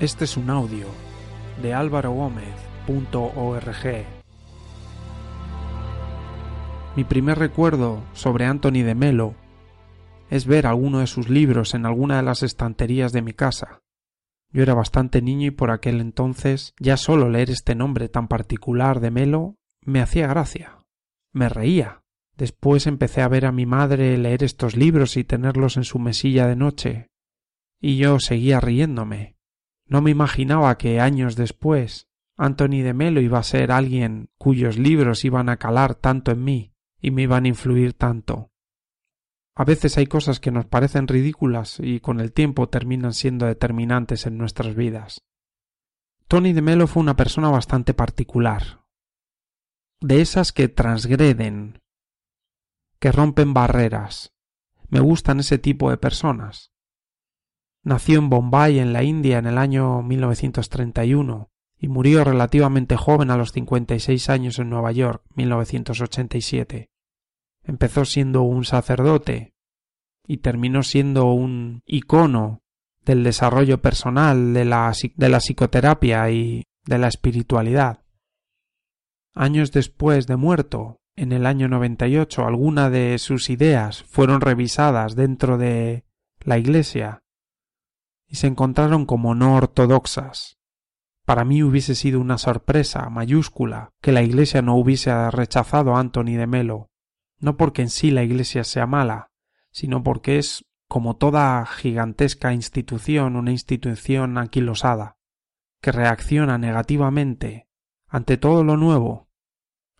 Este es un audio de álvarogómez.org. Mi primer recuerdo sobre Anthony de Melo es ver alguno de sus libros en alguna de las estanterías de mi casa. Yo era bastante niño y por aquel entonces ya solo leer este nombre tan particular de Melo me hacía gracia. Me reía. Después empecé a ver a mi madre leer estos libros y tenerlos en su mesilla de noche. Y yo seguía riéndome. No me imaginaba que años después Anthony de Melo iba a ser alguien cuyos libros iban a calar tanto en mí y me iban a influir tanto. A veces hay cosas que nos parecen ridículas y con el tiempo terminan siendo determinantes en nuestras vidas. Tony de Melo fue una persona bastante particular, de esas que transgreden, que rompen barreras. Me gustan ese tipo de personas. Nació en Bombay, en la India, en el año 1931 y murió relativamente joven a los 56 años en Nueva York, 1987. Empezó siendo un sacerdote y terminó siendo un icono del desarrollo personal, de la, psicoterapia y de la espiritualidad. Años después de muerto, en el año 98, algunas de sus ideas fueron revisadas dentro de la Iglesia y se encontraron como no ortodoxas. Para mí hubiese sido una sorpresa mayúscula que la Iglesia no hubiese rechazado a Anthony de Melo, no porque en sí la Iglesia sea mala, sino porque es, como toda gigantesca institución, una institución anquilosada, que reacciona negativamente ante todo lo nuevo.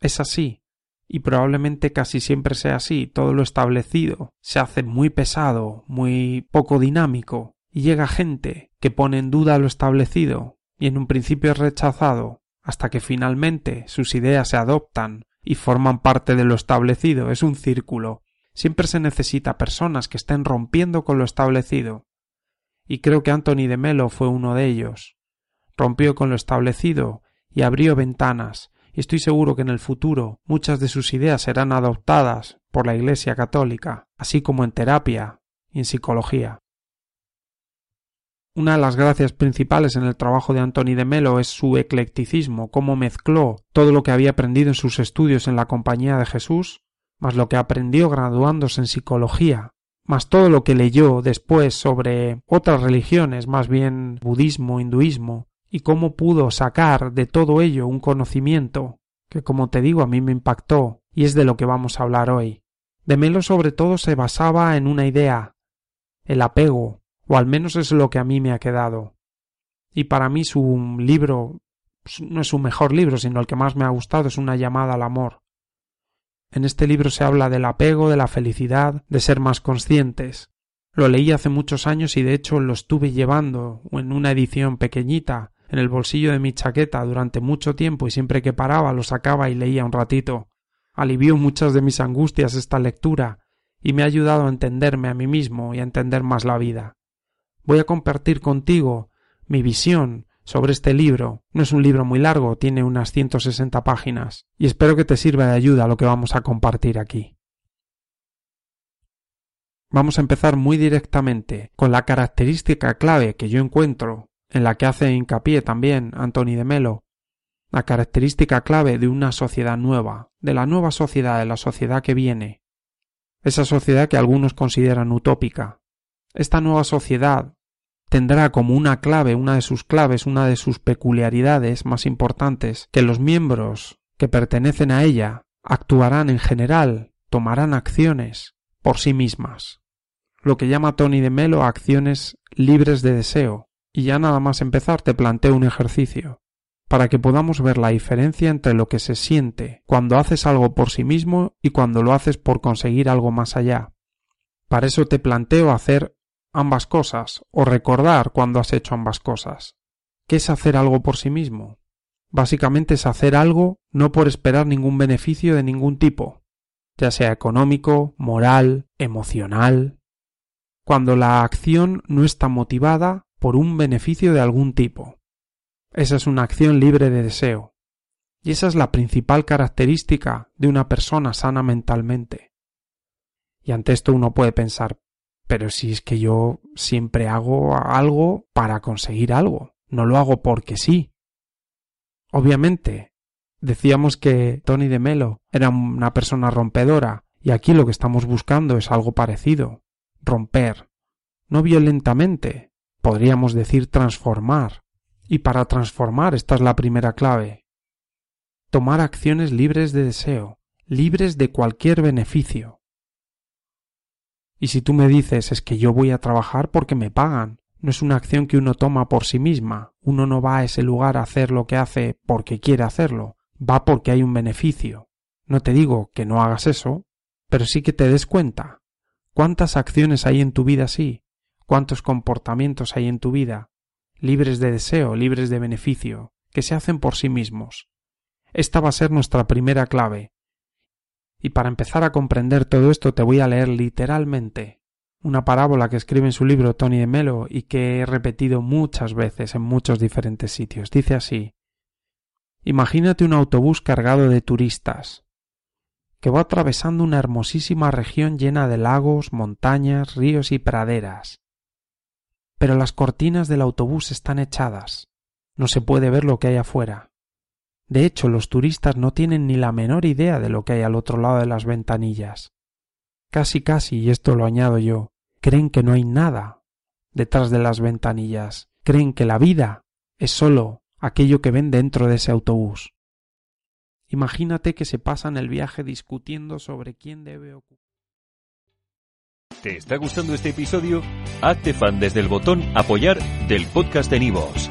Es así, y probablemente casi siempre sea así, todo lo establecido se hace muy pesado, muy poco dinámico, y llega gente que pone en duda lo establecido, y en un principio es rechazado, hasta que finalmente sus ideas se adoptan y forman parte de lo establecido. Es un círculo. Siempre se necesita personas que estén rompiendo con lo establecido. Y creo que Anthony de Melo fue uno de ellos. Rompió con lo establecido y abrió ventanas, y estoy seguro que en el futuro muchas de sus ideas serán adoptadas por la Iglesia católica, así como en terapia y en psicología. Una de las gracias principales en el trabajo de Antoni de Melo es su eclecticismo, cómo mezcló todo lo que había aprendido en sus estudios en la Compañía de Jesús, más lo que aprendió graduándose en psicología, más todo lo que leyó después sobre otras religiones, más bien budismo, hinduismo, y cómo pudo sacar de todo ello un conocimiento que, como te digo, a mí me impactó, y es de lo que vamos a hablar hoy. De Melo sobre todo se basaba en una idea, el apego, o al menos es lo que a mí me ha quedado. Y para mí su libro no es su mejor libro, sino el que más me ha gustado, es una llamada al amor. En este libro se habla del apego, de la felicidad, de ser más conscientes. Lo leí hace muchos años y de hecho lo estuve llevando en una edición pequeñita en el bolsillo de mi chaqueta durante mucho tiempo y siempre que paraba lo sacaba y leía un ratito. Alivió muchas de mis angustias esta lectura y me ha ayudado a entenderme a mí mismo y a entender más la vida voy a compartir contigo mi visión sobre este libro. No es un libro muy largo, tiene unas 160 páginas, y espero que te sirva de ayuda lo que vamos a compartir aquí. Vamos a empezar muy directamente con la característica clave que yo encuentro, en la que hace hincapié también Anthony de Melo, la característica clave de una sociedad nueva, de la nueva sociedad, de la sociedad que viene, esa sociedad que algunos consideran utópica. Esta nueva sociedad tendrá como una clave, una de sus claves, una de sus peculiaridades más importantes, que los miembros que pertenecen a ella actuarán en general, tomarán acciones por sí mismas. Lo que llama Tony de Melo acciones libres de deseo. Y ya nada más empezar te planteo un ejercicio para que podamos ver la diferencia entre lo que se siente cuando haces algo por sí mismo y cuando lo haces por conseguir algo más allá. Para eso te planteo hacer ambas cosas o recordar cuando has hecho ambas cosas. ¿Qué es hacer algo por sí mismo? Básicamente es hacer algo no por esperar ningún beneficio de ningún tipo, ya sea económico, moral, emocional, cuando la acción no está motivada por un beneficio de algún tipo. Esa es una acción libre de deseo. Y esa es la principal característica de una persona sana mentalmente. Y ante esto uno puede pensar, pero si es que yo siempre hago algo para conseguir algo. no lo hago porque sí. Obviamente, decíamos que Tony de Melo era una persona rompedora, y aquí lo que estamos buscando es algo parecido. Romper. No violentamente, podríamos decir transformar. Y para transformar esta es la primera clave. Tomar acciones libres de deseo, libres de cualquier beneficio. Y si tú me dices es que yo voy a trabajar porque me pagan, no es una acción que uno toma por sí misma, uno no va a ese lugar a hacer lo que hace porque quiere hacerlo, va porque hay un beneficio. No te digo que no hagas eso, pero sí que te des cuenta. ¿Cuántas acciones hay en tu vida así? ¿Cuántos comportamientos hay en tu vida? Libres de deseo, libres de beneficio, que se hacen por sí mismos. Esta va a ser nuestra primera clave. Y para empezar a comprender todo esto te voy a leer literalmente una parábola que escribe en su libro Tony de Melo y que he repetido muchas veces en muchos diferentes sitios. Dice así Imagínate un autobús cargado de turistas, que va atravesando una hermosísima región llena de lagos, montañas, ríos y praderas. Pero las cortinas del autobús están echadas. No se puede ver lo que hay afuera. De hecho, los turistas no tienen ni la menor idea de lo que hay al otro lado de las ventanillas. Casi casi, y esto lo añado yo, creen que no hay nada detrás de las ventanillas, creen que la vida es sólo aquello que ven dentro de ese autobús. Imagínate que se pasan el viaje discutiendo sobre quién debe ocupar. ¿Te está gustando este episodio? Hazte fan desde el botón apoyar del podcast de Nivos.